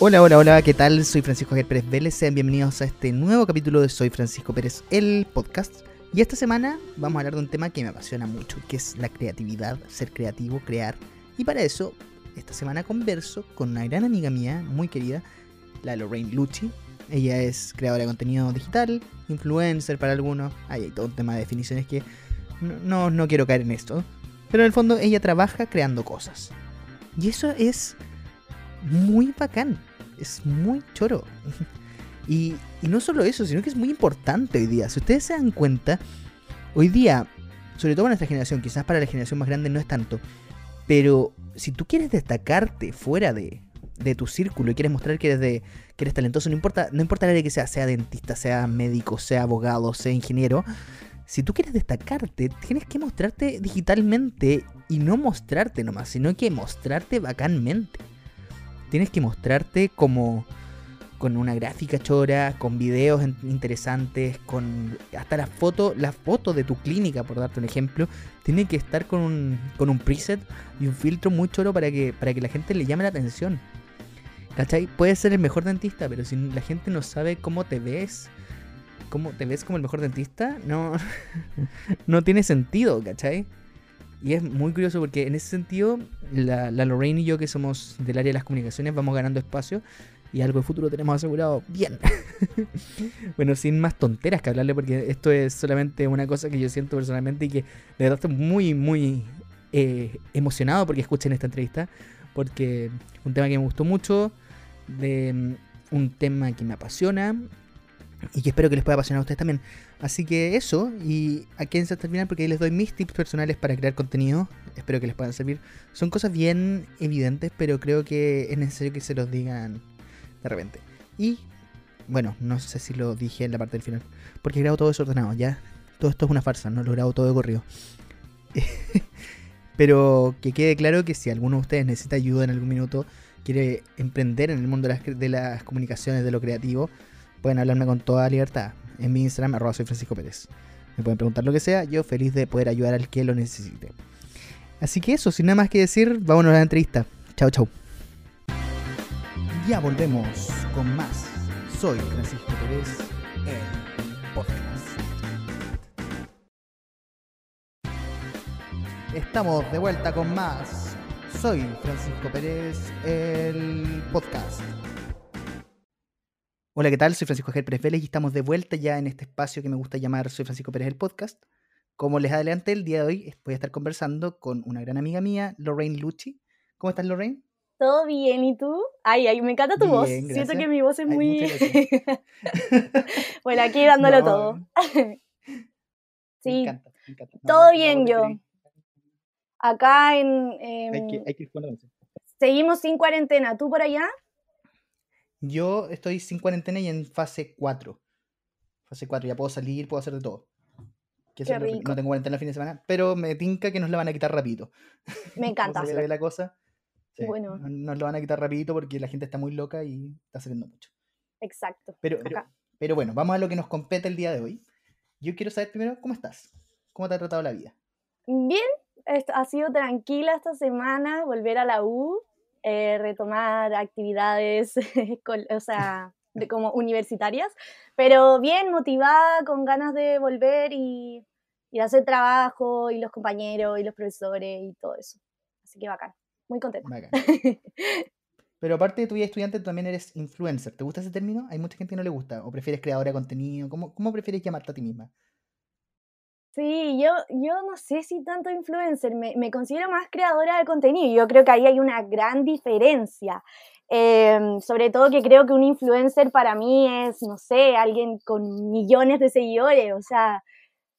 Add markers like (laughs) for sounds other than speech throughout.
Hola, hola, hola, ¿qué tal? Soy Francisco Javier Pérez Vélez, sean bienvenidos a este nuevo capítulo de Soy Francisco Pérez, el podcast. Y esta semana vamos a hablar de un tema que me apasiona mucho, que es la creatividad, ser creativo, crear. Y para eso, esta semana converso con una gran amiga mía, muy querida, la Lorraine Lucci. Ella es creadora de contenido digital, influencer para algunos, hay todo un tema de definiciones que no, no quiero caer en esto. Pero en el fondo ella trabaja creando cosas. Y eso es muy bacán es muy choro. (laughs) Y, no solo eso, sino que es muy importante hoy día. Si ustedes se dan cuenta, hoy día, sobre todo para nuestra generación, quizás para la generación más grande no es tanto, pero si tú quieres destacarte fuera de, de tu círculo y quieres mostrar que eres, de, que eres talentoso, no importa, no importa el área que sea, sea dentista, sea médico, sea abogado, sea ingeniero, si tú quieres destacarte, tienes que mostrarte digitalmente y no mostrarte nomás, sino que mostrarte bacanmente tienes que mostrarte como con una gráfica chora, con videos interesantes, con hasta la foto, la foto de tu clínica, por darte un ejemplo, tiene que estar con un, con un preset y un filtro muy choro para que, para que la gente le llame la atención. ¿Cachai? Puedes ser el mejor dentista, pero si la gente no sabe cómo te ves, cómo te ves como el mejor dentista, no, (laughs) no tiene sentido, ¿cachai? Y es muy curioso porque en ese sentido, la, Lorraine y yo, que somos del área de las comunicaciones, vamos ganando espacio y algo de futuro tenemos asegurado bien. (laughs) bueno, sin más tonteras que hablarle, porque esto es solamente una cosa que yo siento personalmente y que de verdad estoy muy, muy eh, emocionado porque escuchen esta entrevista, porque un tema que me gustó mucho, de mm, un tema que me apasiona y que espero que les pueda apasionar a ustedes también. Así que eso, y aquí hasta el final porque ahí les doy mis tips personales para crear contenido. Espero que les puedan servir. Son cosas bien evidentes, pero creo que es necesario que se los digan de repente. Y bueno, no sé si lo dije en la parte del final, porque he grabado todo desordenado, ya. Todo esto es una farsa, no lo grabo todo de corrido. (laughs) pero que quede claro que si alguno de ustedes necesita ayuda en algún minuto, quiere emprender en el mundo de las, de las comunicaciones, de lo creativo, pueden hablarme con toda libertad en mi Instagram, arroba soy Francisco Pérez. Me pueden preguntar lo que sea, yo feliz de poder ayudar al que lo necesite. Así que eso, sin nada más que decir, vámonos a la entrevista. Chao, chao. Ya volvemos con más. Soy Francisco Pérez, el podcast. Estamos de vuelta con más. Soy Francisco Pérez, el podcast. Hola, ¿qué tal? Soy Francisco Javier Pérez Vélez y estamos de vuelta ya en este espacio que me gusta llamar Soy Francisco Pérez el podcast. Como les adelanté, el día de hoy voy a estar conversando con una gran amiga mía, Lorraine Lucci. ¿Cómo estás, Lorraine? Todo bien, ¿y tú? Ay, ay, me encanta tu voz. Siento que mi voz es muy... (laughs) bueno, aquí dándolo todo. (laughs) sí, me encanta, me encanta. todo bien yo. Acá en... hay que, hay que Seguimos sin cuarentena. ¿Tú por allá? Yo estoy sin cuarentena y en fase 4. Fase 4, ya puedo salir, puedo hacer de todo. Que no tengo cuarentena el fin de semana, pero me tinca que nos la van a quitar rapidito. Me (laughs) encanta. se ve la cosa. bueno. Nos lo van a quitar rapidito porque la gente está muy loca y está saliendo mucho. Exacto. Pero, pero, bueno, vamos a lo que nos compete el día de hoy. Yo quiero saber primero cómo estás. ¿Cómo te ha tratado la vida? Bien, ha sido tranquila esta semana, volver a la U, eh, retomar actividades, (laughs) o sea, de como universitarias, pero bien motivada, con ganas de volver y, y hacer trabajo, y los compañeros, y los profesores, y todo eso. Así que bacán, muy contenta. Pero aparte de tu vida estudiante, también eres influencer. ¿Te gusta ese término? Hay mucha gente que no le gusta. ¿O prefieres creadora de contenido? ¿Cómo, cómo prefieres llamarte a ti misma? Sí, yo, yo no sé si tanto influencer, me, me considero más creadora de contenido. Yo creo que ahí hay una gran diferencia. Em, sobre todo que creo que un influencer para mí es, no sé, alguien con millones de seguidores. O sea,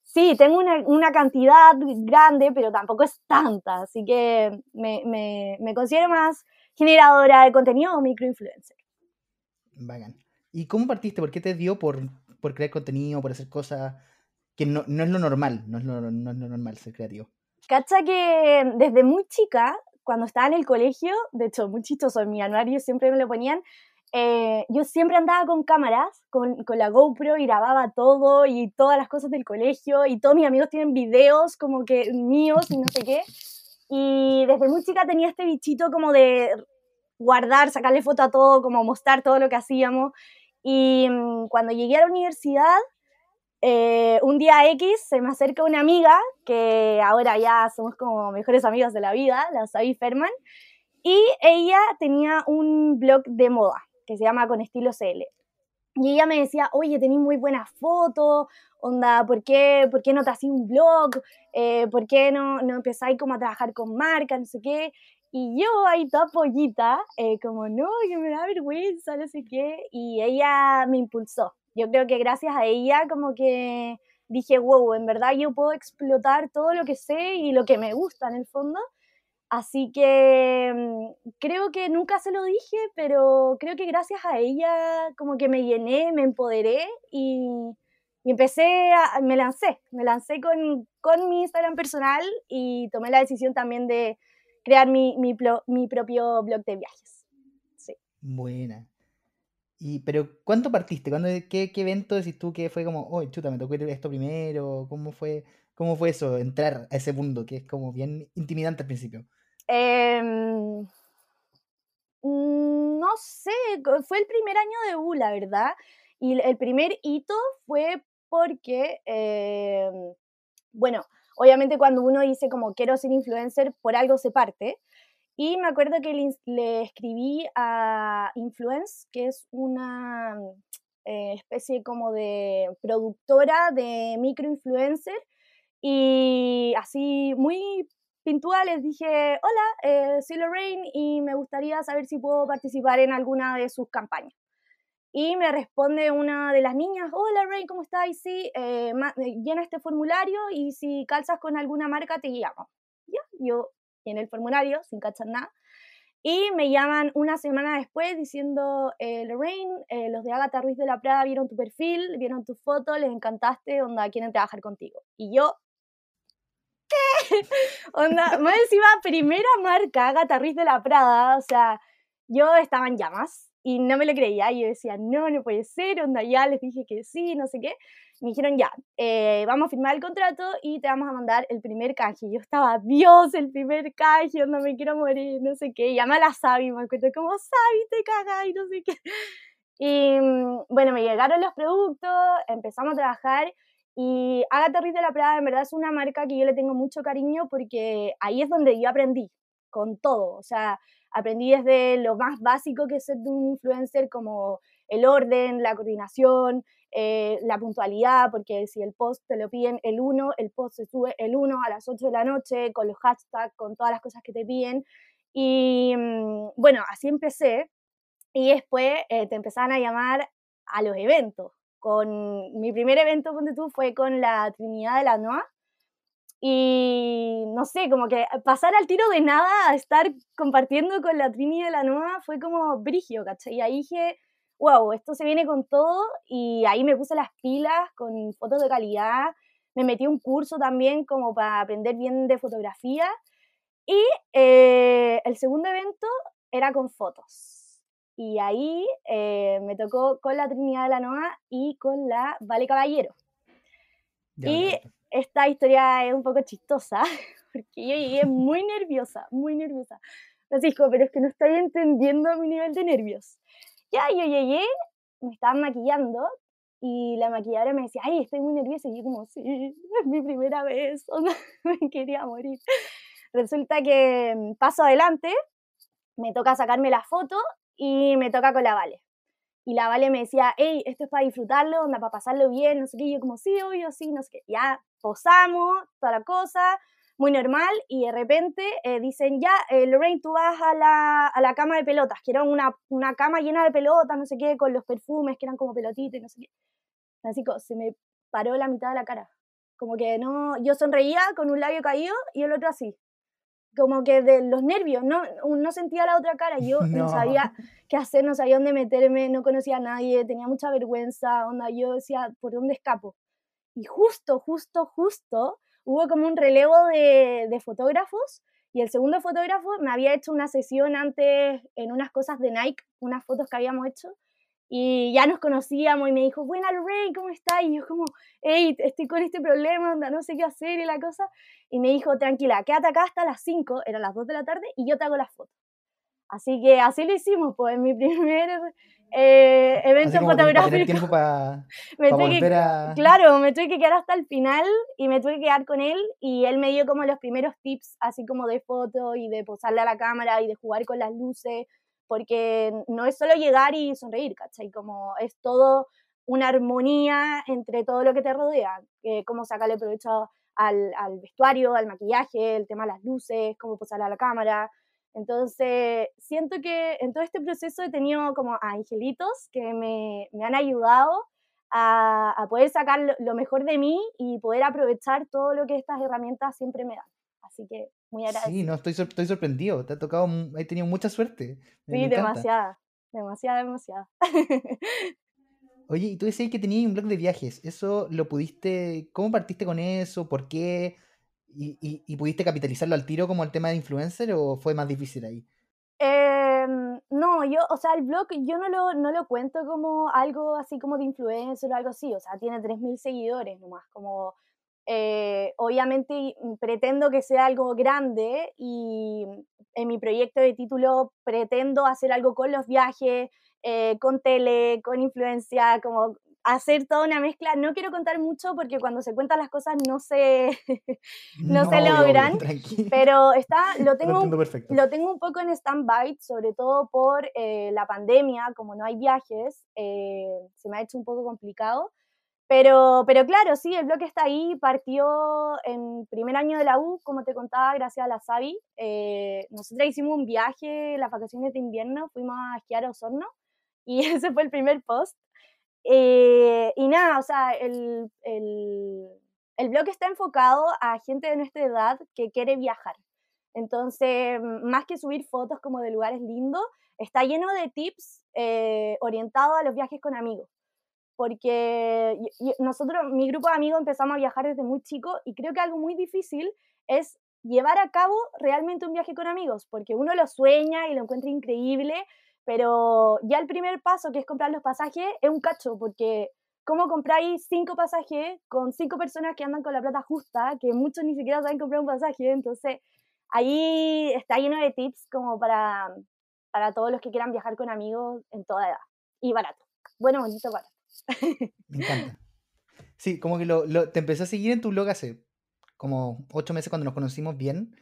sí, tengo una, una cantidad grande, pero tampoco es tanta. Así que me, me, me considero más generadora de contenido o microinfluencer. Vagan. ¿Y cómo partiste? ¿Por qué te dio por, por crear contenido, por hacer cosas? Que no, no, es lo normal, no es lo, no es lo normal ser. Cacha que desde muy chica, cuando estaba en el colegio, de hecho, muy chistoso, en mi anuario siempre me lo ponían, eh, yo siempre andaba con cámaras, con, con, la GoPro y grababa todo y todas las cosas del colegio y todos mis amigos tienen videos como que míos y no sé qué. Y desde muy chica tenía este bichito como de guardar, sacarle foto a todo, como mostrar todo lo que hacíamos. Y mm, cuando llegué a la universidad, eh, un día X se me acerca una amiga, que ahora ya somos como mejores amigas de la vida, la Sabi Ferman, y ella tenía un blog de moda que se llama Con Estilo CL. Y ella me decía, oye, tenéis muy buenas fotos, onda, ¿por qué, ¿por qué no te hacís un blog? Eh, ¿Por qué no, no empezáis como a trabajar con marcas, no sé qué? Y yo ahí toda pollita, eh, como, no, que me da vergüenza, no sé qué, y ella me impulsó. Yo creo que gracias a ella como que dije, wow, en verdad yo puedo explotar todo lo que sé y lo que me gusta en el fondo. Así que mm, creo que nunca se lo dije, pero creo que gracias a ella como que me llené, me empoderé y, y empecé, a, me lancé, me lancé con, con mi Instagram personal y tomé la decisión también de crear mi, mi, mi propio blog de viajes. Sí. Buena. Y, pero, ¿cuánto partiste? ¿Cuándo, qué, ¿Qué evento decís tú que fue como, oh, chuta, me tocó ir esto primero? ¿Cómo fue, ¿Cómo fue eso, entrar a ese mundo que es como bien intimidante al principio? Em, mm, no sé, fue el primer año de U, la verdad. Y el primer hito fue porque, em, bueno, obviamente cuando uno dice como quiero ser influencer, por algo se parte. Y me acuerdo que le, escribí a Influence, que es una eh, especie como de productora de microinfluencer. Y así muy pintual les dije, hola, eh, soy Lorraine y me gustaría saber si puedo participar en alguna de sus campañas. Y me responde una de las niñas, hola Ray, ¿cómo estás? Sí, eh, eh, llena este formulario y si calzas con alguna marca te llamo. Ya, yo en el formulario, sin cachar nada. Y me llaman una semana después diciendo, eh, Lorraine, eh, los de Agatha Ruiz de la Prada vieron tu perfil, vieron tu foto, les encantaste, onda, quieren trabajar contigo. Y yo, ¿qué? (laughs) onda, más encima, primera marca, Agatha Ruiz de la Prada, o sea, yo estaba en llamas y no me lo creía. Y yo decía, no, no puede ser, onda, ya les dije que sí, no sé qué. Me dijeron, ya, eh, vamos a firmar el contrato y te vamos a mandar el primer canje. Yo estaba, Dios, el primer canje, onda, me quiero morir, no sé qué. llama a la Sabi, me acuerdo, como, Sabi, te cagas y no sé qué. Y mm, bueno, me llegaron los productos, empezamos a trabajar. Y Agatha Ruiz de la Prada, en verdad, es una marca que yo le tengo mucho cariño porque ahí es donde yo aprendí con todo. O sea, aprendí desde lo más básico que es ser de un influencer, como el orden, la coordinación, eh, la puntualidad, porque si el post te lo piden el 1, el post se sube el 1 a las 8 de la noche, con los hashtags, con todas las cosas que te piden. Y mm, bueno, así empecé. Y después eh, te empezaban a llamar a los eventos. Con mi primer evento, donde tú, fue con la Trinidad de la Noa, y no sé, como que pasar al tiro de nada a estar compartiendo con la Trini de la Nueva fue como brigio, ¿cachai? Y ahí dije, wow, esto se viene con todo. Y ahí me puse las pilas con fotos de calidad. Me metí un curso también como para aprender bien de fotografía. Y eh, el segundo evento era con fotos. Y ahí eh, me tocó con la Trinidad de la Noa y con la Vale Caballero. y esta historia es un poco chistosa, (laughs) porque yo llegué muy nerviosa, muy nerviosa. Francisco, pero es que no estoy entendiendo mi nivel de nervios. Ya, yo llegué, me estaban maquillando y la maquilladora me decía, ay, estoy muy nerviosa. Y yo como, sí, es mi primera vez, (laughs) me quería morir. Resulta que mm, paso adelante, me toca sacarme la foto y me toca con la Vale. Y la Vale me decía, hey, esto es para disfrutarlo, onda, para pasarlo bien, no sé qué. Y yo como, sí, obvio, sí, no sé qué. Ya posamos, toda la cosa, muy normal. Y de repente eh, dicen, ya, eh, Lorraine, tú vas a la, a la, cama de pelotas, que era una, una cama llena de pelotas, no sé qué, con los perfumes que eran como pelotitos y no sé qué. Así que se me paró la mitad de la cara. Como que no, yo sonreía con un labio caído y el otro así como que de los nervios, no, no sentía la otra cara, yo (laughs) no. sabía qué hacer, no sabía dónde meterme, no conocía a nadie, tenía mucha vergüenza, onda, yo decía, ¿por dónde escapo? Y justo, justo, justo, hubo como un relevo de, de fotógrafos y el segundo fotógrafo me había hecho una sesión antes en unas cosas de Nike, unas fotos que habíamos hecho, y ya nos conocíamos y me dijo, buena Rey, ¿cómo estás? Y yo como, hey, estoy con este problema, no sé qué hacer y la cosa. Y me dijo, tranquila, quédate acá hasta las 5, eran las 2 de la tarde, y yo te hago las fotos. Así que así lo hicimos, pues en mi (laughs) primer eh, evento fotográfico. tiempo para (laughs) volver a... Claro, me tuve que quedar hasta el final y me tuve que quedar con él y él me dio como los primeros tips, así como de foto y de posarle a la cámara y de jugar con las luces, porque no es solo llegar y sonreír, ¿cachai? Como es todo una armonía entre todo lo que te rodea, eh, cómo sacarle provecho al, al, vestuario, al maquillaje, el tema de las luces, cómo posarle a la cámara. Entonces, siento que en todo este proceso he tenido como angelitos que me, me han ayudado a, a, poder sacar lo mejor de mí y poder aprovechar todo lo que estas herramientas siempre me dan. Así que muy agradecida. Sí, no, estoy, estoy sorprendido. Te ha tocado, he tenido mucha suerte. sí, demasiada, demasiada, demasiada. (laughs) Oye, y tú decías que tenías un blog de viajes. ¿Eso lo pudiste, cómo partiste con eso? ¿Por qué? ¿Y, y, pudiste capitalizarlo al tiro como el tema de influencer o fue más difícil ahí? Em, no, yo, o sea, el blog yo no lo, no lo cuento como algo así como de influencer o algo así, o sea, tiene 3.000 seguidores nomás, como eh, obviamente pretendo que sea algo grande y en mi proyecto de título pretendo hacer algo con los viajes, eh, con tele, con influencia, como hacer toda una mezcla. No quiero contar mucho porque cuando se cuentan las cosas no se, (laughs) no, se logran, pero está, (laughs) lo tengo, lo, tengo un poco en stand-by, sobre todo por eh, la pandemia, como no hay viajes, eh, se me ha hecho un poco complicado. Pero, pero claro, sí, el blog está ahí, partió en primer año de la U, como te contaba, gracias a la Sabi. Eh, nosotros hicimos un viaje, las vacaciones de invierno, fuimos a esquiar a Osorno y (laughs) ese fue el primer post. Eh, y nada, o sea, el, el, el, blog está enfocado a gente de nuestra edad que quiere viajar. Entonces, más que subir fotos como de lugares lindos, está lleno de tips eh, orientados a los viajes con amigos. Porque nosotros, mi grupo de amigos, empezamos a viajar desde muy chico y creo que algo muy difícil es llevar a cabo realmente un viaje con amigos, porque uno lo sueña y lo encuentra increíble, pero ya el primer paso, que es comprar los pasajes, es un cacho, porque ¿cómo compráis cinco pasajes con cinco personas que andan con la plata justa, que muchos ni siquiera saben comprar un pasaje? Entonces, ahí está lleno de tips como para, para todos los que quieran viajar con amigos en toda edad. Y barato. Bueno, bonito, barato. (laughs) Me encanta. Sí, como que lo, te empecé a seguir en tu blog hace como ocho meses cuando nos conocimos bien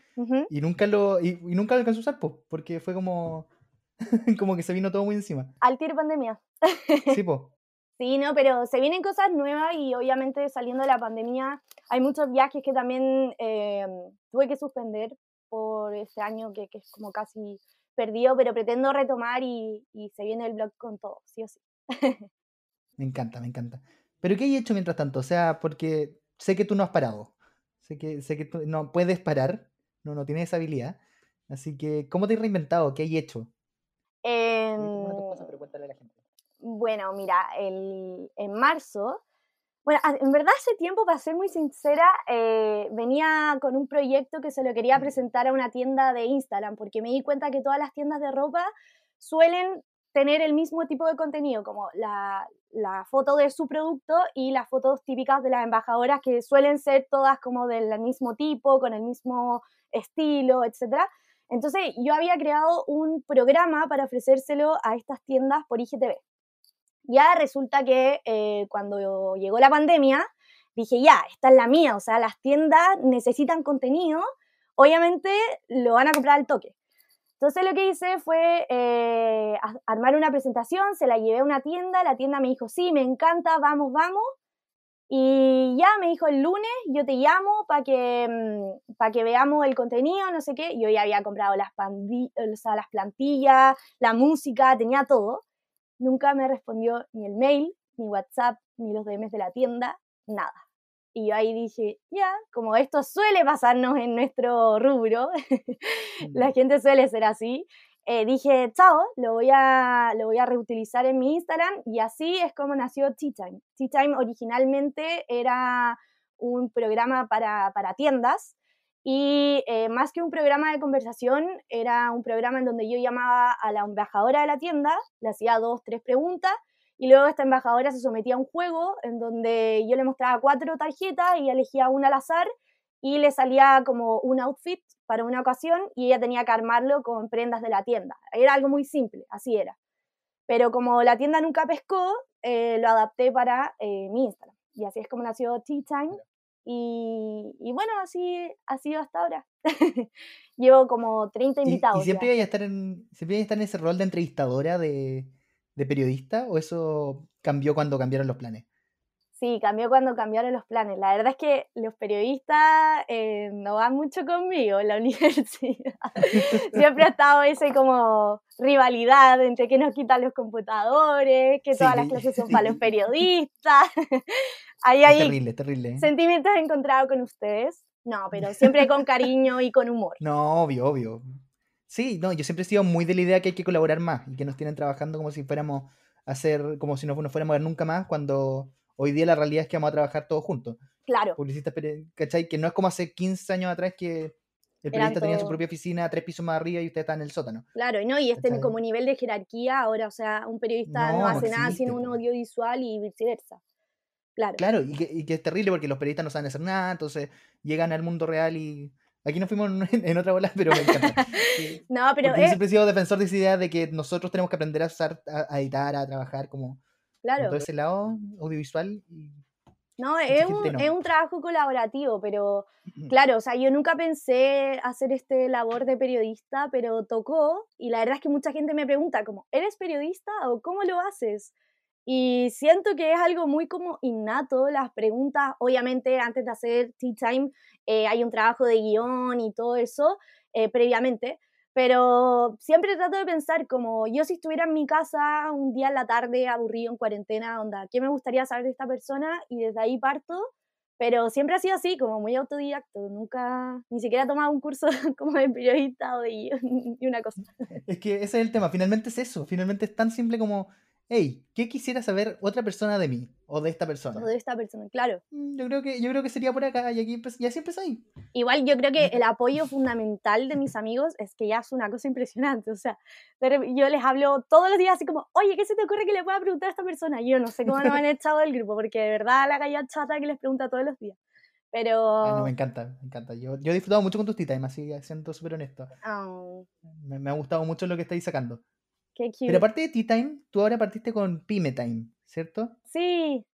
y nunca lo y, nunca lo alcanzó a usar porque fue como (laughs) como que se vino todo muy encima. Al tiro pandemia. sí, (laughs) po. Sí, no, pero se vienen cosas nuevas y obviamente saliendo de la pandemia hay muchos viajes que también eh, tuve que suspender por ese año que, que, es como casi perdido, pero pretendo retomar y, y se viene el blog con todo, sí o sí. (laughs) me encanta, me encanta. ¿Pero qué hay hecho mientras tanto? O sea, porque sé que tú no has parado. Sé que, sé que tú no puedes parar, no, no tienes esa habilidad. Así que, ¿cómo te has reinventado? ¿Qué hay hecho? Bueno, mira, el, en marzo, bueno, en verdad hace tiempo, para ser muy sincera, eh, venía con un proyecto que se lo quería presentar a una tienda de Instagram, porque me di cuenta que todas las tiendas de ropa suelen tener el mismo tipo de contenido, como la, la, foto de su producto y las fotos típicas de las embajadoras, que suelen ser todas como del mismo tipo, con el mismo estilo, etcétera. Entonces yo había creado un programa para ofrecérselo a estas tiendas por IGTV. Ya resulta que eh, cuando llegó la pandemia, dije, ya, esta es la mía, o sea, las tiendas necesitan contenido, obviamente lo van a comprar al toque. Entonces lo que hice fue eh, armar una presentación, se la llevé a una tienda, la tienda me dijo, sí, me encanta, vamos, vamos, y ya me dijo el lunes, yo te llamo para que, mm, para que veamos el contenido, no sé qué. Yo ya había comprado las, las plantillas, la música, tenía todo. Nunca me respondió ni el mail, ni WhatsApp, ni los DMs de la tienda, nada. Y yo ahí dije, ya, como esto suele pasarnos en nuestro rubro, (laughs) la mm. gente suele ser así, eh, dije, chao, lo voy, a, lo voy a reutilizar en mi Instagram y así es como nació Tea Time. Tea Time originalmente era un programa para, para tiendas y eh, más que un programa de conversación, era un programa en donde yo llamaba a la embajadora de la tienda, le hacía dos, tres preguntas y luego esta embajadora se sometía a un juego en donde yo le mostraba cuatro tarjetas y elegía una al azar y le salía como un outfit para una ocasión y ella tenía que armarlo con prendas de la tienda. Era algo muy simple, así era. Pero como la tienda nunca pescó, eh, lo adapté para eh, mi Instagram. Y así es como nació Tea Time. Y, y, bueno, así ha sido hasta ahora. (laughs) Llevo como 30 invitados. ¿Y, siempre iba a estar en, siempre a estar en ese rol de entrevistadora, de, de periodista? ¿O eso cambió cuando cambiaron los planes? Sí, cambió cuando cambiaron los planes. La verdad es que los periodistas eh, no van mucho conmigo en la (laughs) universidad. Siempre ha estado ese como rivalidad entre que nos quitan los computadores, que todas las clases son para los (laughs) periodistas. (laughs) Ahí hay terrible, terrible. ¿eh? sentimientos encontrados con ustedes. No, pero siempre con cariño y con humor. No, obvio, obvio. Sí, no, yo siempre he sido muy de la idea que hay que colaborar más y que nos tienen trabajando como si fuéramos a hacer, como si no, no fuéramos a ver nunca más cuando Hoy día la realidad es que vamos a trabajar todos juntos. Claro. Publicistas, ¿cachai? Que no es como hace 15 años atrás que el periodista tenía su propia oficina tres pisos más arriba y usted está en el sótano. Claro, ¿no? Y este como nivel de jerarquía ahora, o sea, un periodista no, hace nada sin un audiovisual y viceversa. Claro. Claro, y que, es terrible porque los periodistas no saben hacer nada, entonces llegan al mundo real y... Aquí nos fuimos en, otra bola, pero me encanta. (laughs) no, pero... Porque yo siempre he sido defensor de esa idea de que nosotros tenemos que aprender a, usar, a editar, a trabajar como Claro. Todo ese lado audiovisual. no, es un, es un, trabajo colaborativo, pero claro, o sea, yo nunca pensé hacer este labor de periodista, pero tocó y la verdad es que mucha gente me pregunta como, ¿eres periodista o cómo lo haces? Y siento que es algo muy como innato, las preguntas, obviamente antes de hacer Tea Time eh, hay un trabajo de guion y todo eso eh, previamente, pero siempre trato de pensar como yo si estuviera en mi casa un día en la tarde aburrido en cuarentena, onda, ¿qué me gustaría saber de esta persona? Y desde ahí parto, pero siempre ha sido así, como muy autodidacto, nunca, ni siquiera he tomado un curso (laughs) como de periodista o de (laughs) una cosa. Es que ese es el tema, finalmente es eso, finalmente es tan simple como hey, ¿qué quisiera saber otra persona de mí o de esta persona? O de esta persona, claro. Mm, yo creo que, yo creo que sería por acá y, aquí, y así empezó ahí. Igual yo creo que el apoyo fundamental de mis amigos es que ya es una cosa impresionante. O sea, yo les hablo todos los días así como, oye, ¿qué se te ocurre que le pueda preguntar a esta persona? Y yo no sé cómo nos han (laughs) echado del grupo, porque de verdad la calle chata que les pregunta todos los días. Pero... me encanta, me encanta. Yo, yo he disfrutado mucho con tus titas, además, así siento súper honesto. Oh. Me, me, ha gustado mucho lo que estáis sacando. Pero aparte de Tea Time, tú ahora partiste con Pyme Time, ¿cierto? Sí.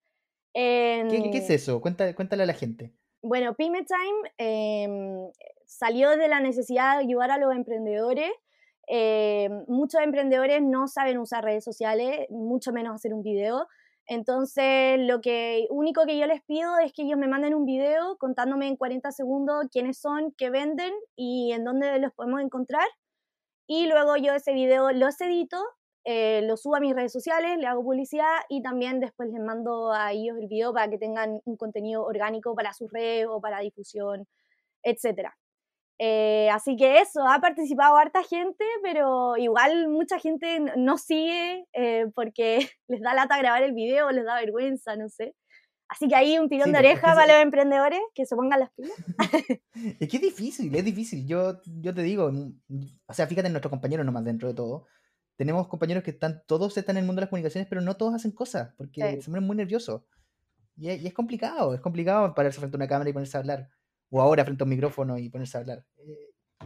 ¿Qué, es eso? Cuéntale, cuéntale a la gente. Bueno, Pyme Time em, salió de la necesidad de ayudar a los emprendedores. Em, muchos emprendedores no saben usar redes sociales, mucho menos hacer un video. Entonces, lo que único que yo les pido es que ellos me manden un video contándome en 40 segundos quiénes son, qué venden y en dónde los podemos encontrar. Y luego yo ese video los edito, eh, lo subo a mis redes sociales, le hago publicidad y también después les mando a ellos el video para que tengan un contenido orgánico para sus redes o para difusión, etc. Eh, así que eso, ha participado harta gente, pero igual mucha gente no sigue eh, porque (laughs) les da lata grabar el video, les da vergüenza, no sé. Así que ahí un tirón de oreja para los emprendedores que se pongan las pilas. (laughs) es que es difícil, es difícil. Yo, yo te digo, o sea, fíjate en nuestros compañeros nomás dentro de todo. Tenemos compañeros que están, todos están en el mundo de las comunicaciones, pero no todos hacen cosas, porque se ponen muy nerviosos. Y es, y es, complicado, es complicado pararse frente a una cámara y ponerse a hablar. O ahora frente a un micrófono y ponerse a hablar.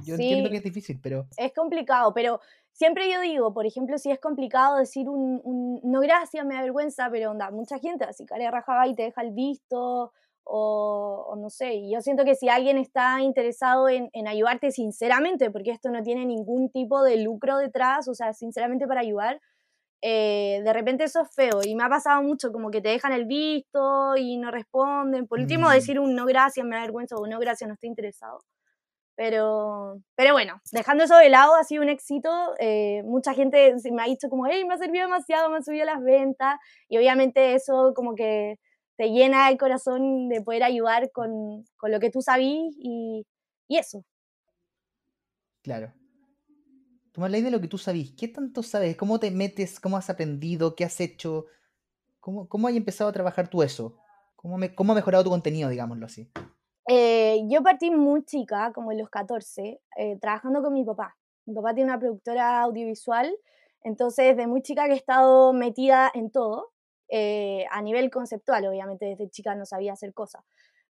Yo entiendo que es difícil, pero... Es complicado, pero siempre yo digo, por ejemplo, si es complicado decir un, no gracias, me da vergüenza, pero onda, mucha gente así cara rajada y te deja el visto, o, no sé, y yo siento que si alguien está interesado en, ayudarte sinceramente, porque esto no tiene ningún tipo de lucro detrás, o sea, sinceramente para ayudar, eh, de repente eso es feo y me ha pasado mucho como que te dejan el visto y no responden. Por último, mm. decir un no gracias me da vergüenza o no gracias no estoy interesado. Pero, pero bueno, dejando eso de lado, ha sido un éxito. Eh, mucha gente me ha dicho como, hey, me ha servido demasiado, me ha subido las ventas. Y obviamente eso como que te llena el corazón de poder ayudar con, con lo que tú sabís y, y, eso. Claro. Tú me de lo que tú sabís. ¿Qué tanto sabes? ¿Cómo te metes? ¿Cómo has aprendido? ¿Qué has hecho? ¿Cómo, cómo has empezado a trabajar tú eso? ¿Cómo, me, ¿Cómo ha mejorado tu contenido, digámoslo así? Eh, yo partí muy chica, como en los 14, eh, trabajando con mi papá. Mi papá tiene una productora audiovisual, entonces desde muy chica que he estado metida en todo, eh, a nivel conceptual, obviamente desde chica no sabía hacer cosas,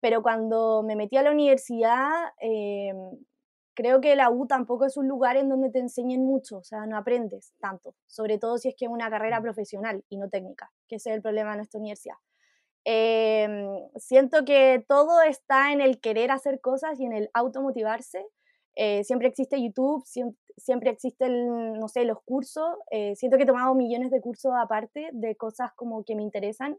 pero cuando me metí a la universidad, creo que la U tampoco es un lugar en donde te enseñen mucho, o sea, no aprendes tanto, sobre todo si es que es una carrera mm. profesional y no técnica, que ese es el problema de nuestra universidad. Em, siento que todo está en el querer hacer cosas y en el automotivarse. Eh, siempre existe YouTube, siempre, existen, no sé, los cursos. Eh, siento que he tomado millones de cursos aparte de cosas como que me interesan,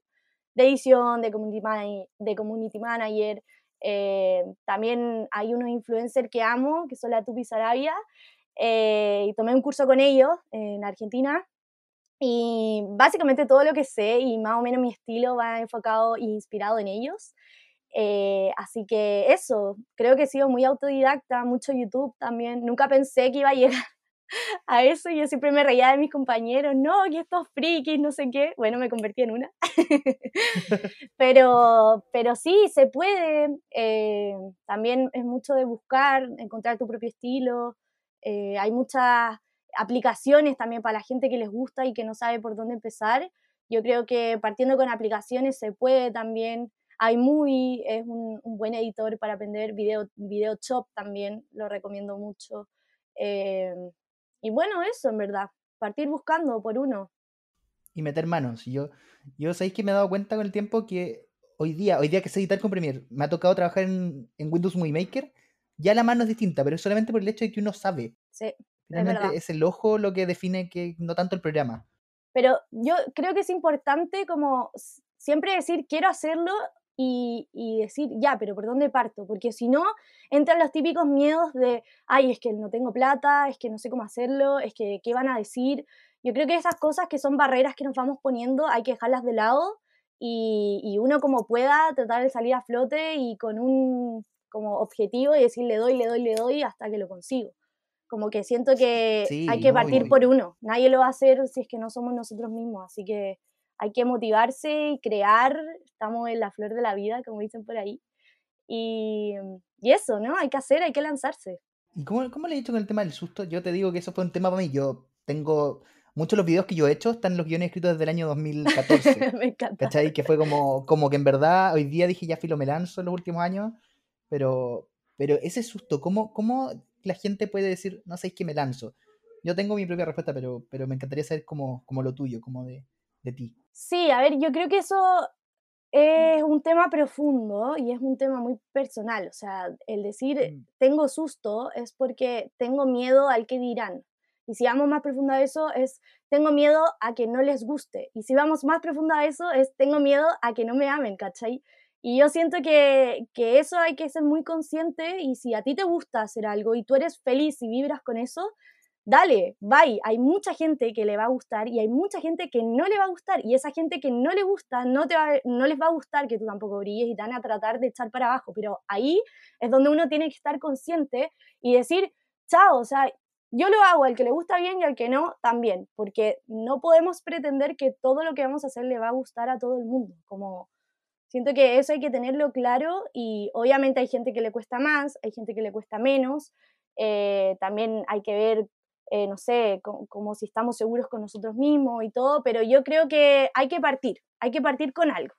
de edición, de community, de community manager, eh, también hay unos influencers que amo, que son la Tupi Sarabia, eh, y tomé un curso con ellos en Argentina. Y básicamente todo lo que sé y más o menos mi estilo va enfocado e inspirado en ellos. Eh, así que eso, creo que he sido muy autodidacta, mucho YouTube también. Nunca pensé que iba a llegar (laughs) a eso y yo siempre me reía de mis compañeros, no, que estos frikis, no sé qué. Bueno, me convertí en una. (laughs) pero, pero sí, se puede. Eh, también es mucho de buscar, encontrar tu propio estilo. Eh, hay muchas aplicaciones también para la gente que les gusta y que no sabe por dónde empezar. Yo creo que partiendo con aplicaciones se puede también. Hay muy, es un, buen editor para aprender video, video shop también, lo recomiendo mucho. Eh, y bueno, eso en verdad, partir buscando por uno. Y meter manos. Yo, yo sabéis que me he dado cuenta con el tiempo que hoy día, hoy día que sé editar con Premiere, me ha tocado trabajar en, Windows Movie Maker, ya la mano es distinta, pero es solamente por el hecho de que uno sabe. Sí. Finalmente es, el ojo lo que define que no tanto el programa. Pero yo creo que es importante como siempre decir quiero hacerlo y, decir, ya, pero ¿por dónde parto? Porque si no, entran los típicos miedos de, ay, es que no tengo plata, es que no sé cómo hacerlo, es que qué van a decir. Yo creo que esas cosas que son barreras que nos vamos poniendo hay que dejarlas de lado y, uno como pueda tratar de salir a flote y con un como objetivo y decir le doy, le doy, le doy hasta que lo consigo. Como que siento que hay que partir por uno. Nadie lo va a hacer si es que no somos nosotros mismos. Así que hay que motivarse y crear, estamos en la flor de la vida, como dicen por ahí. Y, y eso, ¿no? Hay que hacer, hay que lanzarse. ¿Y cómo, cómo le he dicho con el tema del susto? Yo te digo que eso fue un tema para mí. Yo tengo muchos de los videos que yo he hecho están los guiones escritos desde el año (laughs) 2014. me encanta. ¿Cachai? Que fue como, como que en verdad hoy día dije ya filo me lanzo en los últimos años, pero, pero ese susto, ¿cómo, ¿cómo la gente puede decir, no sé, es que me lanzo? Yo tengo mi propia respuesta, pero, pero me encantaría saber como, como lo tuyo, como de, de ti. Sí, a ver, yo creo que eso es un tema profundo y es un tema muy personal. O sea, el decir mm. tengo susto es porque tengo miedo al que dirán. Y si vamos más profundo a eso, es tengo miedo a que no les guste. Y si vamos más profundo a eso, es tengo miedo a que no me amen, ¿cachai? Y yo siento que, que eso hay que ser muy consciente y si a ti te gusta hacer algo y tú eres feliz y vibras con eso, dale, bye. Hay mucha gente que le va a gustar y hay mucha gente que no le va a gustar. Y esa gente que no le gusta, no, te va, no les va a gustar que tú tampoco brilles y te van a tratar de echar para abajo. Pero ahí es donde uno tiene que estar consciente y decir, chao, o sea, yo lo hago al que le gusta bien y al que no también, porque no podemos pretender que todo lo que vamos a hacer le va a gustar a todo el mundo. Como siento que eso hay que tenerlo claro y obviamente hay gente que le cuesta más, hay gente que le cuesta menos. Eh, también hay que ver eh, no sé, como, si estamos seguros con nosotros mismos y todo, pero yo creo que hay que partir, hay que partir con algo.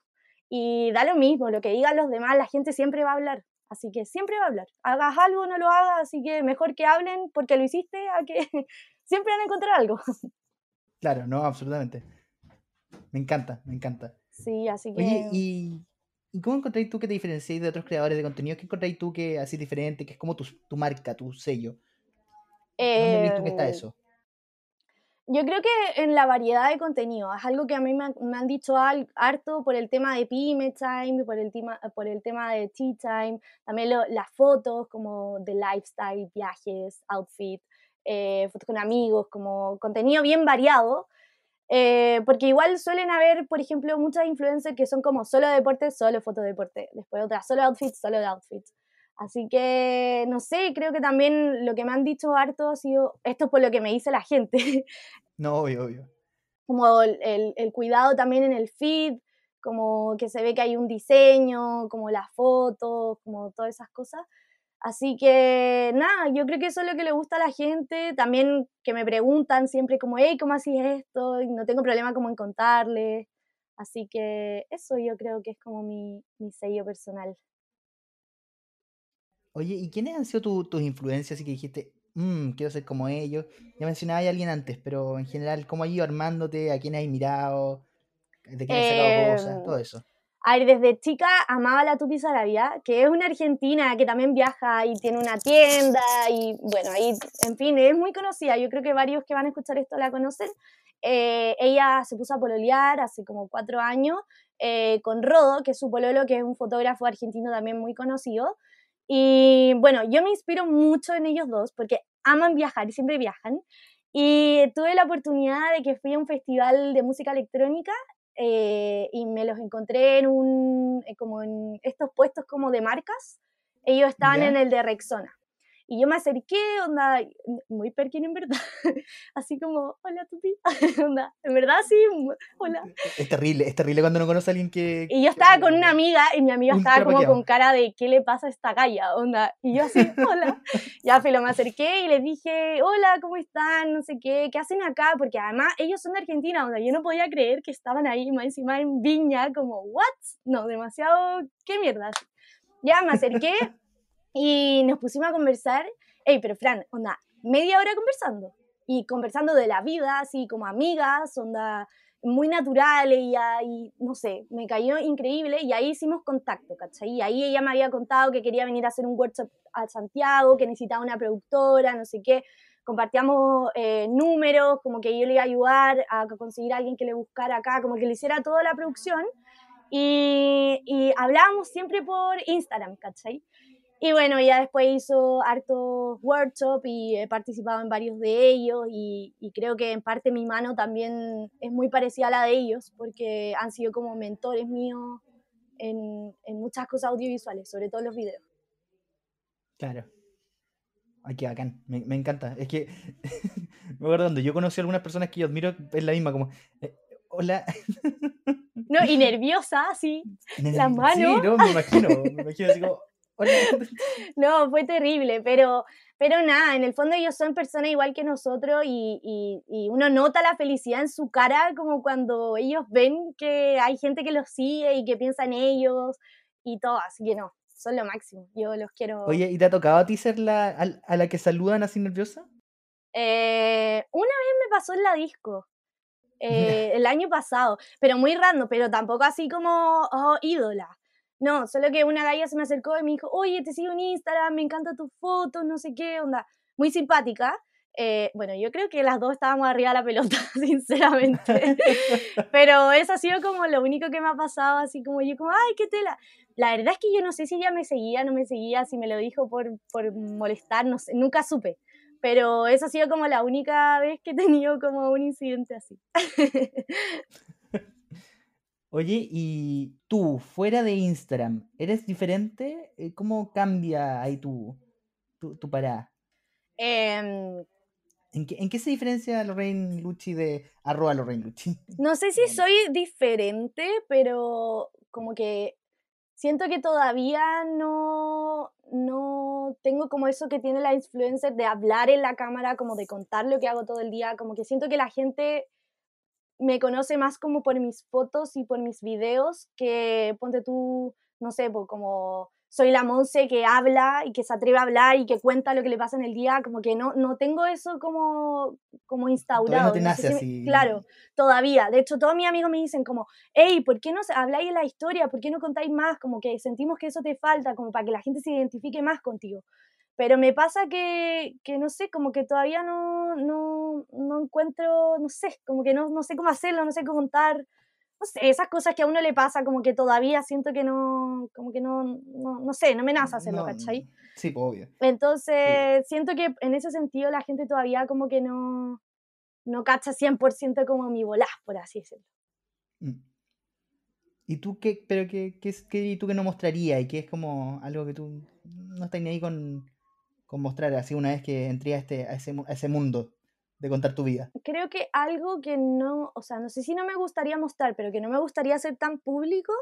Y da lo mismo, lo que digan los demás, la gente siempre va a hablar, así que siempre va a hablar. Hagas algo o no lo hagas, así que mejor que hablen porque lo hiciste, a que (laughs) siempre van a encontrar algo. Claro, no, absolutamente. Me encanta, me encanta. Sí, así que... Oye, ¿y, ¿y cómo encontráis tú que te diferenciáis de otros creadores de contenido? ¿Qué encontráis tú que así diferente, que es como tu, tu marca, tu sello? ¿Dónde visto que está eso? Yo creo que en la variedad de contenido, es algo que a mí me han, dicho harto por el tema de Pyme Time, por el tema, por el tema de Tea Time, también las fotos como de lifestyle, viajes, outfit, eh, fotos con amigos, como contenido bien variado, eh, porque igual suelen haber, por ejemplo, muchas influencers que son como solo deporte, solo foto de deporte, después otras solo outfit, solo de outfit. Así que, no sé, creo que también lo que me han dicho harto ha sido, esto es por lo que me dice la gente. (laughs) No, obvio, obvio. Como el, el, cuidado también en el feed, como que se ve que hay un diseño, como las fotos, como todas esas cosas. Así que nada, yo creo que eso es lo que le gusta a la gente. También que me preguntan siempre como, hey, ¿cómo así esto? Y no tengo problema como en contarles. Así que eso yo creo que es como mi, mi sello personal. Oye, ¿y quiénes han sido tus influencias y que dijiste, mmm, quiero ser como ellos? Ya mencionaba a alguien antes, pero en general, ¿cómo has ido armándote? ¿A quién has mirado? ¿De quién has sacado cosas? Em, Todo eso. A ver, desde chica amaba la Tupi Sarabia, que es una argentina que también viaja y tiene una tienda y bueno, ahí, en fin, es muy conocida. Yo creo que varios que van a escuchar esto la conocen. Eh, ella se puso a pololear hace como cuatro años eh, con Rodo, que es su pololo, que es un fotógrafo argentino también muy conocido. Y bueno, yo me inspiro mucho en ellos dos porque aman viajar y siempre viajan. Y tuve la oportunidad de que fui a un festival de música electrónica eh, y me los encontré en un, eh, como en estos puestos como de marcas. Ellos estaban en el de Rexona. Y yo me acerqué, onda, muy perkin en verdad, (laughs) así como, hola Tupi, (laughs) onda, en verdad sí, hola. (laughs) Es terrible, es terrible cuando no conoce a alguien que... Y yo estaba con una amiga y mi amiga estaba como con cara de, ¿qué le pasa a esta galla? Onda, y yo así, hola. Ya, filo, me acerqué y les dije, hola, ¿cómo están? No sé qué, ¿qué hacen acá? Porque además ellos son de Argentina, onda, yo no podía creer que estaban ahí más encima en Viña, como, ¿what? No, demasiado, ¿qué mierda? Ya me acerqué y nos pusimos a conversar. Ey, pero Fran, onda, media hora conversando. Y conversando de la vida, así como amigas, onda, muy naturales y, y, no sé, me cayó increíble y ahí hicimos contacto, ¿cachai? Y ahí ella me había contado que quería venir a hacer un workshop a Santiago, que necesitaba una productora, no sé qué. Compartíamos eh, números, como que yo le iba a ayudar a conseguir a alguien que le buscara acá, como que le hiciera toda la producción. Y, y hablábamos siempre por Instagram, ¿cachai? Y bueno, ya después hizo hartos workshops y he participado en varios de ellos y, creo que en parte mi mano también es muy parecida a la de ellos porque han sido como mentores míos en, en muchas cosas audiovisuales, sobre todo los videos. Claro. Ay, qué bacán. Me, me encanta. Es que, (laughs) me acuerdo cuando yo conocí a algunas personas que yo admiro, es la misma, como, eh, hola. No, y (laughs) nerviosa, sí. La mano. Sí, no, me imagino. Me imagino así como, (laughs) no, fue terrible, pero, pero nada, en el fondo ellos son personas igual que nosotros y, uno nota la felicidad en su cara como cuando ellos ven que hay gente que los sigue y que piensa en ellos y todo, así que no, son lo máximo, yo los quiero. Oye, ¿y te ha tocado a ti ser la, a, la que saludan así nerviosa? Eh, una vez me pasó en la disco. (laughs) Eh, el año pasado, pero muy random, pero tampoco así como oh, ídola. No, solo que una galla se me acercó y me dijo, oye, te sigo en Instagram, me encanta tus fotos, no sé qué, onda. Muy simpática. Eh, bueno, yo creo que las dos estábamos arriba de la pelota, (laughs) sinceramente. (laughs) Pero eso ha sido como lo único que me ha pasado, así como yo, como, ay, qué tela. La verdad es que yo no sé si ella me seguía, no me seguía, si me lo dijo por, por molestar, no sé, nunca supe. Pero eso ha sido como la única vez que he tenido como un incidente así. (laughs) Oye, y tú, fuera de Instagram, ¿eres diferente? Eh, ¿Cómo cambia ahí tu, tu, parada? Em, ¿En, qué, se diferencia Lorraine Lucci de arroba Lorraine Lucci? (laughs) No sé si soy diferente, pero como que siento que todavía no, no tengo como eso que tiene la influencer de hablar en la cámara, como de contar lo que hago todo el día, como que siento que la gente me conoce más como por mis fotos y por mis videos que ponte tú, no sé, como soy la Monse que habla y que se atreve a hablar y que cuenta lo que le pasa en el día, como que no, no tengo eso como, como instaurado. claro, todavía. De hecho, todos mis amigos me dicen como, hey, ¿por qué no habláis de la historia? ¿Por qué no contáis más? Como que sentimos que eso te falta, como para que la gente se identifique más contigo. Pero me pasa que, que no sé, como que todavía no, no, no encuentro, no sé, como que no, no sé cómo hacerlo, no sé cómo contar no sé, esas cosas que a uno le pasa, como que todavía siento que no, como que no, no, no sé, no me nace hacerlo, ¿cachai? Sí, pues, obvio. Entonces, siento que en ese sentido la gente todavía como que no, no cacha 100% como mi volá, por así decirlo. Mm. ¿Y tú qué, pero qué, qué, qué, tú que no mostrarías y qué es como algo que tú no estás ni ahí con, con mostrar así una vez que entré a, este, a, ese, a ese mundo de contar tu vida? Creo que algo que no, o sea, no sé si no me gustaría mostrar, pero que no me gustaría hacer tan público,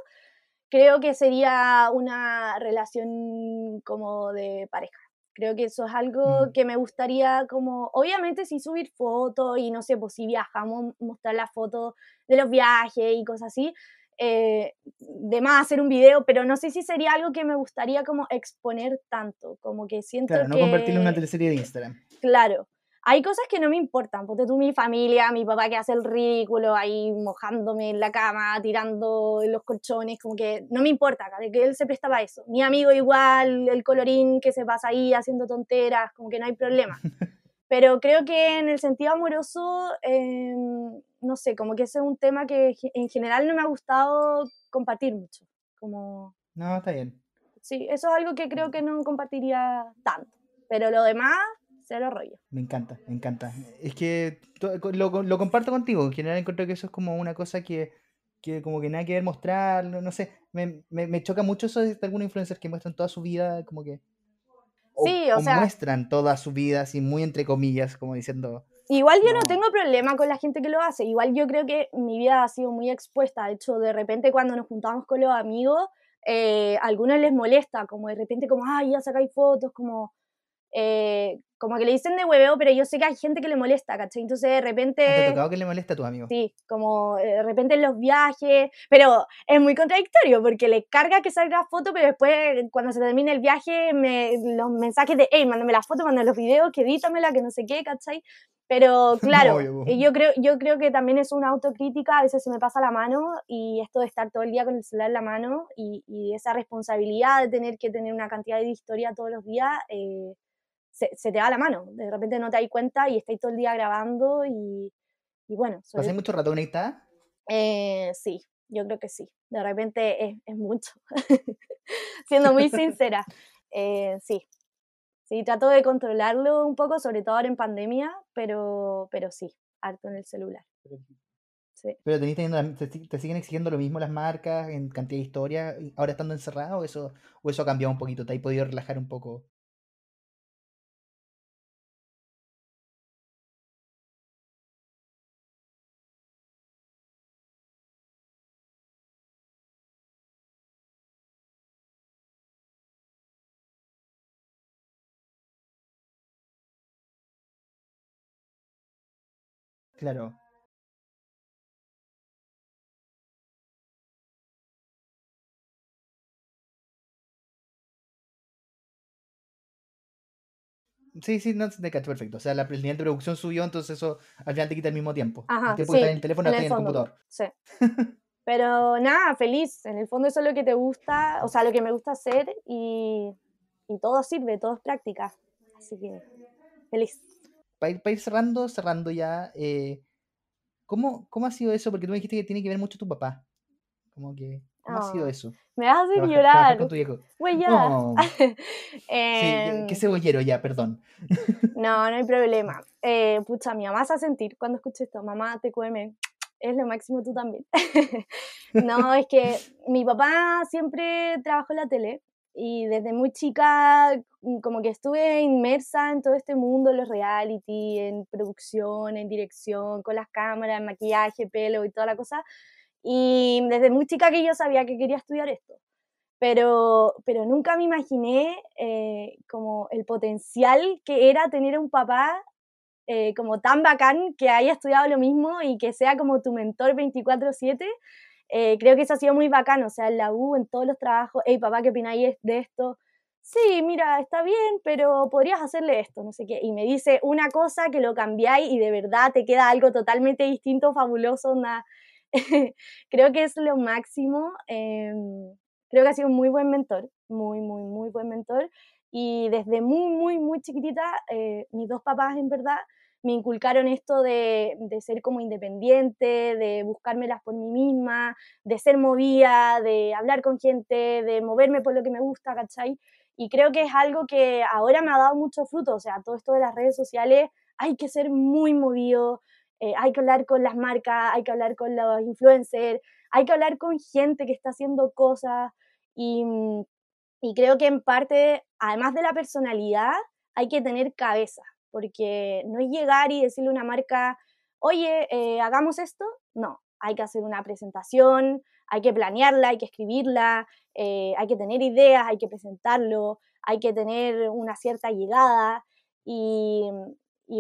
creo que sería una relación como de pareja. Creo que eso es algo mm. que me gustaría como, obviamente sí subir fotos y no sé, pues si viajamos, mostrar las fotos de los viajes y cosas así, eh, de más hacer un video, pero no sé si sería algo que me gustaría como exponer tanto, como que siento claro, no convertirlo en una teleserie de Instagram. Claro, hay cosas que no me importan, porque tú, mi familia, mi papá que hace el ridículo ahí mojándome en la cama, tirando los colchones, como que no me importa, que él se prestaba a eso. Mi amigo igual, el colorín que se pasa ahí haciendo tonteras, como que no hay problema. (laughs) Pero creo que en el sentido amoroso, em, no sé, como que ese es un tema que en general no me ha gustado compartir mucho. Como... No, está bien. Sí, eso es algo que creo que no compartiría tanto. Pero lo demás, cero rollo. Me encanta, me encanta. Es que lo, lo comparto contigo. En general encuentro que eso es como una cosa que, que como que nada que ver mostrar, no, sé. Me, me, me, choca mucho eso de algunos influencers que muestran toda su vida, como que... sí, o, sea... Muestran toda su vida, así muy entre comillas, como diciendo... Igual yo no. tengo problema con la gente que lo hace. Igual yo creo que mi vida ha sido muy expuesta. De hecho, de repente cuando nos juntamos con los amigos, eh, a algunos les molesta, como de repente como, ay, ya sacáis fotos, como... Eh, como que le dicen de hueveo, pero yo sé que hay gente que le molesta, ¿cachai? Entonces de repente... ¿Te ha tocado que le molesta a tu amigo? Sí, como eh, de repente en los viajes, pero es muy contradictorio porque le carga que salga foto, pero después cuando se termine el viaje, me, los mensajes de, hey, mándame la foto, mándame los videos, que edítamela, que no sé qué, ¿cachai? Pero (laughs) claro, yo, creo, yo creo que también es una autocrítica, a veces se me pasa la mano y esto de estar todo el día con el celular en la mano y, y esa responsabilidad de tener que tener una cantidad de historia todos los días, eh, se, te va la mano. De repente no te das cuenta y estáis todo el día grabando y, y bueno. ¿Pasé mucho rato conectada? Eh, sí, yo creo que sí. De repente es, es mucho. (laughs) Siendo muy sincera. Eh, sí. Sí, trato de controlarlo un poco, sobre todo ahora en pandemia, pero, pero sí, harto en el celular. Sí. ¿Pero te, te, siguen exigiendo lo mismo las marcas en cantidad de historia ahora estando encerrado o eso, o eso ha cambiado un poquito? ¿Te has podido relajar un poco? Claro. Sí, sí, no te cacho perfecto. O sea, la, el nivel de producción subió, entonces eso al final te quita el mismo tiempo. Ajá, el tiempo sí, que en el teléfono en en el el computador. Sí. (laughs) Pero nada, feliz. En el fondo eso es lo que te gusta, o sea, lo que me gusta hacer y, y todo sirve, todo es práctica. Así que feliz. Para ir, para ir cerrando, cerrando ya, eh, ¿cómo, ¿cómo ha sido eso? Porque tú me dijiste que tiene que ver mucho tu papá. Como que, ¿cómo ha sido Oh, eso? me vas a hacer Trabajar, llorar. con tu viejo. Güey, ya. Oh, (laughs) sí, Em, qué cebollero ya, perdón. (laughs) No, no hay problema. Eh, pucha, mi mamá se va a sentir cuando escuche esto. Mamá, te cueme. Es lo máximo tú también. (laughs) no, es que mi papá siempre trabajó en la tele y desde muy chica mm, como que estuve inmersa en todo este mundo, los reality, en producción, en dirección, con las cámaras, en maquillaje, pelo y toda la cosa. Y desde muy chica que yo sabía que quería estudiar esto pero, pero nunca me imaginé eh, como el potencial que era tener un papá eh, como tan bacán que haya estudiado lo mismo y que sea como tu mentor 24/7. Eh, creo que eso ha sido muy bacán, o sea, en la U, en todos los trabajos, hey papá, ¿qué opináis de esto? Sí, mira, está bien, pero podrías hacerle esto, no sé qué. Y me dice una cosa que lo cambiáis y de verdad te queda algo totalmente distinto, fabuloso, onda. (laughs) creo que es lo máximo. em, creo que ha sido un muy buen mentor, muy, muy, muy buen mentor. Y desde muy, muy, muy chiquitita, eh, mis dos papás en verdad me inculcaron esto de, de ser como independiente, de buscármelas por mí misma, de ser movida, de hablar con gente, de moverme por lo que me gusta, ¿cachai? Y creo que es algo que ahora me ha dado mucho fruto, o sea, todo esto de las redes sociales, hay que ser muy movido, eh, hay que hablar con las marcas, hay que hablar con los influencers, hay que hablar con gente que está haciendo cosas y, y creo que en parte, además de la personalidad, hay que tener cabeza, porque no es llegar y decirle a una marca, oye, eh, hagamos esto. No, hay que hacer una presentación, hay que planearla, hay que escribirla, eh, hay que tener ideas, hay que presentarlo, hay que tener una cierta llegada y,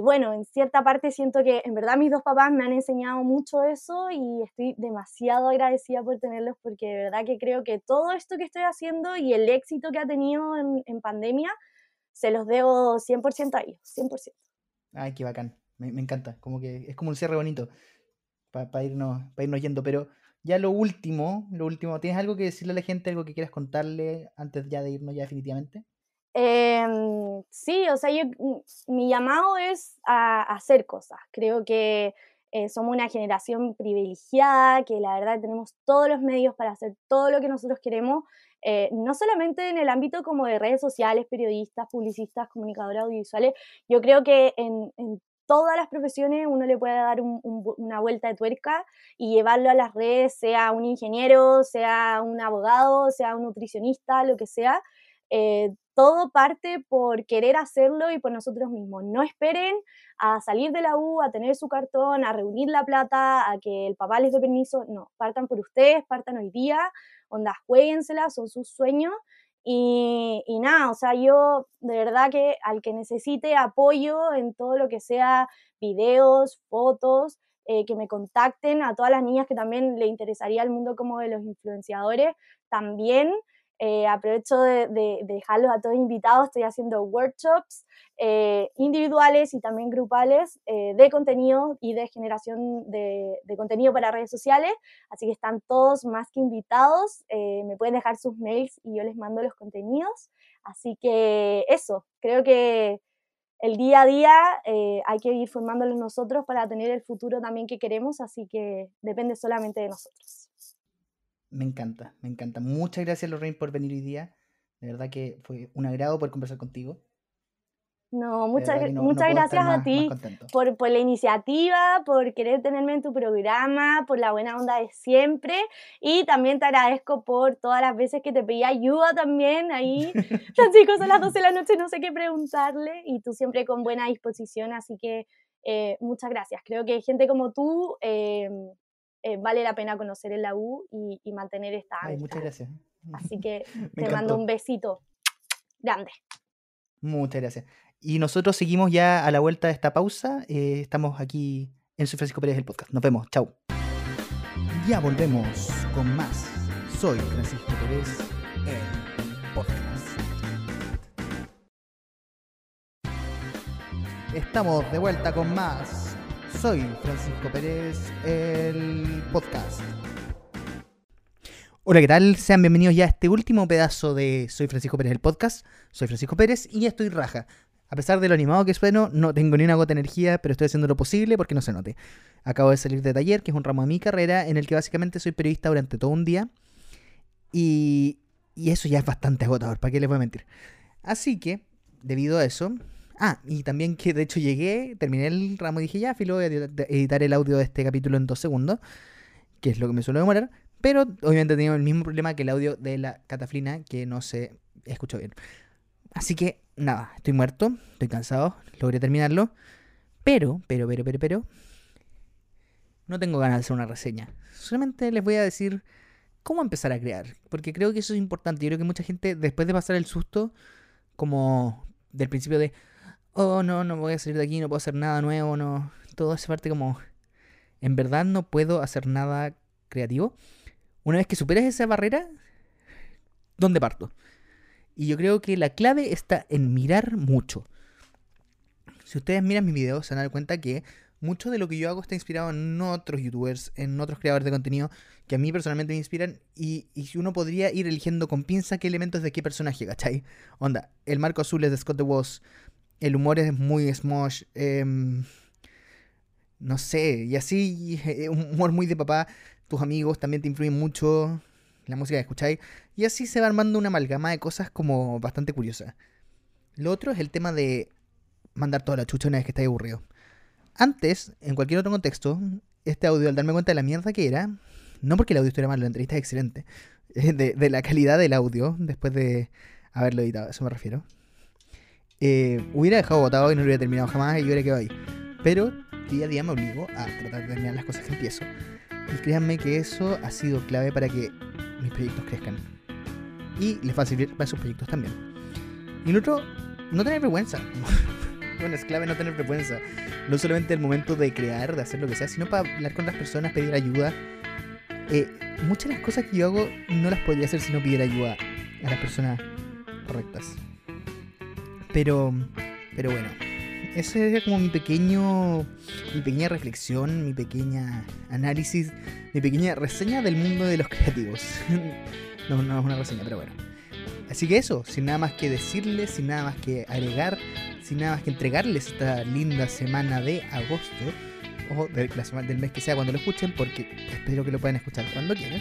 bueno, en cierta parte siento que en verdad mis dos papás me han enseñado mucho eso y estoy demasiado agradecida por tenerlos porque de verdad que creo que todo esto que estoy haciendo y el éxito que ha tenido en, en pandemia se los debo 100% a ellos, 100%. Ay, qué bacán, me, me encanta, como que es como un cierre bonito para irnos, para irnos yendo, pero ya lo último, lo último, ¿tienes algo que decirle a la gente, algo que quieras contarle antes ya de irnos ya definitivamente? Em, sí, o sea, yo, mi llamado es a, hacer cosas. Creo que eh, somos una generación privilegiada, que la verdad tenemos todos los medios para hacer todo lo que nosotros queremos, eh, no solamente en el ámbito como de redes sociales, periodistas, publicistas, comunicadores audiovisuales, yo creo que en, todas las profesiones uno le puede dar una vuelta de tuerca y llevarlo a las redes, sea un ingeniero, sea un abogado, sea un nutricionista, lo que sea. Eh, todo parte por querer hacerlo y por nosotros mismos. No esperen a salir de la U, a tener su cartón, a reunir la plata, a que el papá les dé permiso. No, partan por ustedes, partan hoy día, onda, jueguensela, son sus sueños y, nada, o sea, yo de verdad que al que necesite apoyo en todo lo que sea videos, fotos, eh, que me contacten a todas las niñas que también le interesaría el mundo como de los influenciadores, también eh, aprovecho de, dejarlos a todos invitados, estoy haciendo workshops eh, individuales y también grupales eh, de contenido y de generación de, contenido para redes sociales, así que están todos más que invitados, me pueden dejar sus mails y yo les mando los contenidos, así que eso, creo que el día a día hay que ir formándolos nosotros para tener el futuro también que queremos, así que depende solamente de nosotros. Me encanta, me encanta. Muchas gracias, Lorraine, por venir hoy día. De verdad que fue un agrado poder conversar contigo. No, muchas, muchas gracias a ti por, por, la iniciativa, por querer tenerme en tu programa, por la buena onda de siempre y también te agradezco por todas las veces que te pedí ayuda también ahí. (laughs) Chicos a las 12 de la noche no sé qué preguntarle y tú siempre con buena disposición, así que eh, muchas gracias. Creo que gente como tú eh, eh, vale la pena conocer en la U y, mantener esta Ay, muchas gracias. Así (laughs) que te mando un besito grande. Muchas gracias. Y nosotros seguimos ya a la vuelta de esta pausa. Eh, estamos aquí en Soy Francisco Pérez, el podcast. Nos vemos. Chao. Ya volvemos con más. Soy Francisco Pérez, el podcast. Estamos de vuelta con más soy Francisco Pérez, el podcast. Hola, ¿qué tal? Sean bienvenidos ya a este último pedazo de Soy Francisco Pérez, el podcast. Soy Francisco Pérez y estoy raja. A pesar de lo animado que sueno, no tengo ni una gota de energía, pero estoy haciendo lo posible porque no se note. Acabo de salir de taller, que es un ramo de mi carrera, en el que básicamente soy periodista durante todo un día. Y, y eso ya es bastante agotador, ¿para qué les voy a mentir? Así que, debido a eso, Ah, y también que de hecho llegué, terminé el ramo y dije, ya, filo, voy a editar el audio de este capítulo en dos segundos, que es lo que me suele demorar. Pero obviamente tenido el mismo problema que el audio de la cataflina, que no se escuchó bien. Así que, nada, estoy muerto, estoy cansado, logré terminarlo. Pero, pero, pero, pero, pero, no tengo ganas de hacer una reseña. Solamente les voy a decir cómo empezar a crear. Porque creo que eso es importante. Yo creo que mucha gente, después de pasar el susto, como del principio de, oh no, no voy a salir de aquí, no puedo hacer nada nuevo, no. Todo esa parte como, en verdad no puedo hacer nada creativo. Una vez que superes esa barrera, ¿dónde parto? Y yo creo que la clave está en mirar mucho. Si ustedes miran mis videos, se van a dar cuenta que mucho de lo que yo hago está inspirado en otros youtubers, en otros creadores de contenido que a mí personalmente me inspiran. Y, y uno podría ir eligiendo con pinza qué elementos de qué personaje, ¿cachai? Onda, el marco azul es de Scott the Woz, el humor es muy smosh. Em, no sé, y así, eh, un humor muy de papá. Tus amigos también te influyen mucho. La música que escucháis. Y así se va armando una amalgama de cosas como bastante curiosa. Lo otro es el tema de mandar toda la chucha una vez que estáis aburrido. Antes, en cualquier otro contexto, este audio, al darme cuenta de la mierda que era, no porque el audio estuviera mal, la entrevista es excelente, (laughs) de, de la calidad del audio, después de haberlo editado, a eso me refiero. Eh, hubiera dejado votado y no hubiera terminado jamás y hubiera quedado ahí. Pero día a día me obligo a tratar de terminar las cosas que empiezo. Y créanme que eso ha sido clave para que mis proyectos crezcan. Y les va a servir para sus proyectos también. Y el otro, no tener vergüenza. (laughs) bueno, es clave no tener vergüenza. No solamente el momento de crear, de hacer lo que sea, sino para hablar con las personas, pedir ayuda. Eh, muchas de las cosas que yo hago no las podría hacer si no pidiera ayuda a las personas correctas. Pero, pero bueno, ese era como mi pequeño, mi pequeña reflexión, mi pequeña análisis, mi pequeña reseña del mundo de los (laughs) creativos. no, no es una reseña, pero bueno. Así que eso, sin nada más que decirles, sin nada más que agregar, sin nada más que entregarles esta linda semana de agosto, o la semana del mes que sea cuando lo escuchen, porque espero que lo puedan escuchar cuando quieran.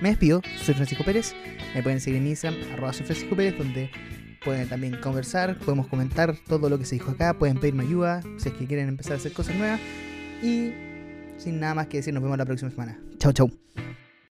Me despido, soy Francisco Pérez, me pueden seguir en Instagram, arroba soy Francisco Pérez, donde pueden también conversar, podemos comentar todo lo que se dijo acá, pueden pedirme ayuda si es que quieren empezar a hacer cosas nuevas. Y sin nada más que decir, nos vemos la próxima semana. Chau, chau.